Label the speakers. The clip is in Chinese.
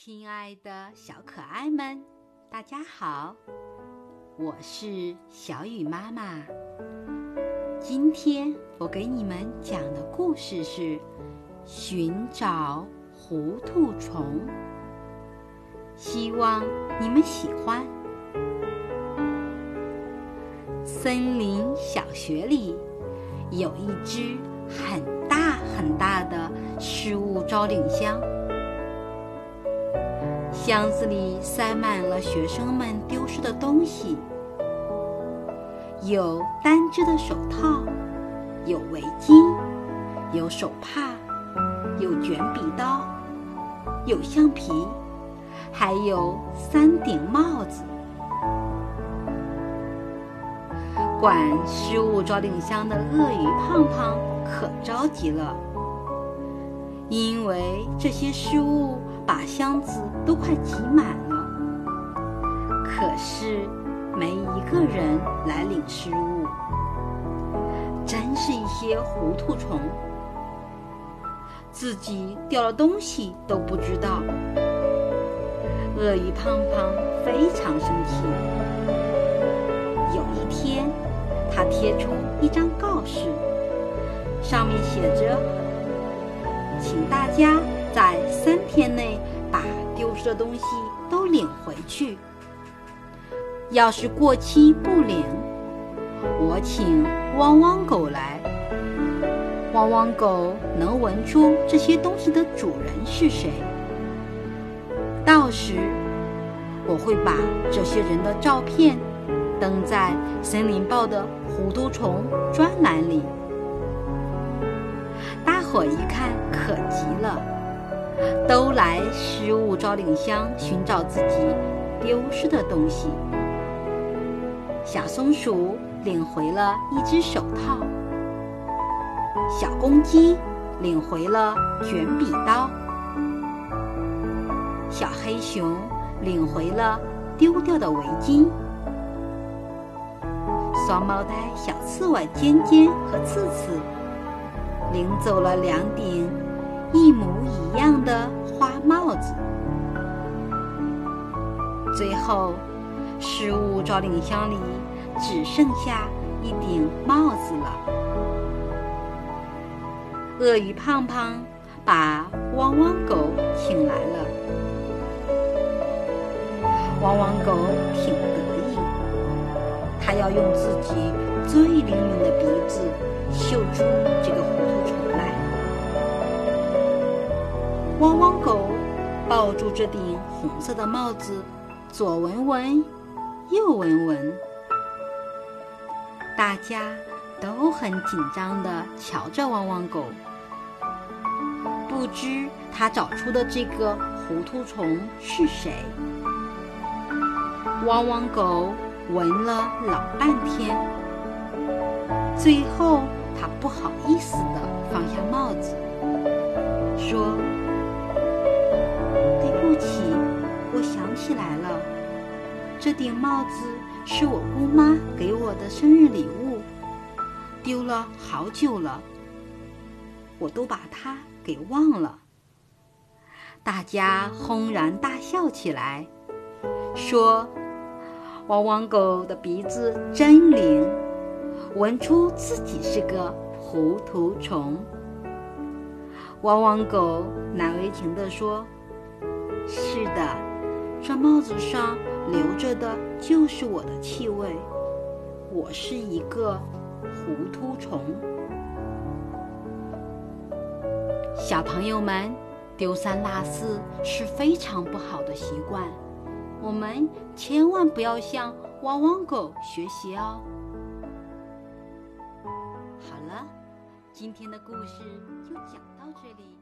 Speaker 1: 亲爱的小可爱们，大家好，我是小雨妈妈。今天我给你们讲的故事是《寻找糊涂虫》，希望你们喜欢。森林小学里有一只很大很大的失物招领箱。箱子里塞满了学生们丢失的东西，有单只的手套，有围巾，有手帕，有卷笔刀，有橡皮，还有三顶帽子。管失物招领箱的鳄鱼胖胖可着急了，因为这些失物。把箱子都快挤满了，可是没一个人来领食物，真是一些糊涂虫，自己掉了东西都不知道。鳄鱼胖胖非常生气。有一天，他贴出一张告示，上面写着：“请大家。”在三天内把丢失的东西都领回去。要是过期不领，我请汪汪狗来。汪汪狗能闻出这些东西的主人是谁。到时我会把这些人的照片登在《森林报》的糊涂虫专栏里。大伙一看，可急了。都来失物招领箱寻找自己丢失的东西。小松鼠领回了一只手套，小公鸡领回了卷笔刀，小黑熊领回了丢掉的围巾，双胞胎小刺猬尖尖和刺刺领走了两顶。一模一样的花帽子，最后失物招领箱里只剩下一顶帽子了。鳄鱼胖胖把汪汪狗请来了，汪汪狗挺得意，它要用自己最灵敏的鼻子嗅出汪汪狗抱住这顶红色的帽子，左闻闻，右闻闻。大家都很紧张地瞧着汪汪狗，不知他找出的这个糊涂虫是谁。汪汪狗闻了老半天，最后他不好意思地放下帽子，说。起来了，这顶帽子是我姑妈给我的生日礼物，丢了好久了，我都把它给忘了。大家轰然大笑起来，说：“汪汪狗的鼻子真灵，闻出自己是个糊涂虫。”汪汪狗难为情地说：“是的。”这帽子上留着的就是我的气味，我是一个糊涂虫。小朋友们，丢三落四是非常不好的习惯，我们千万不要向汪汪狗学习哦。好了，今天的故事就讲到这里。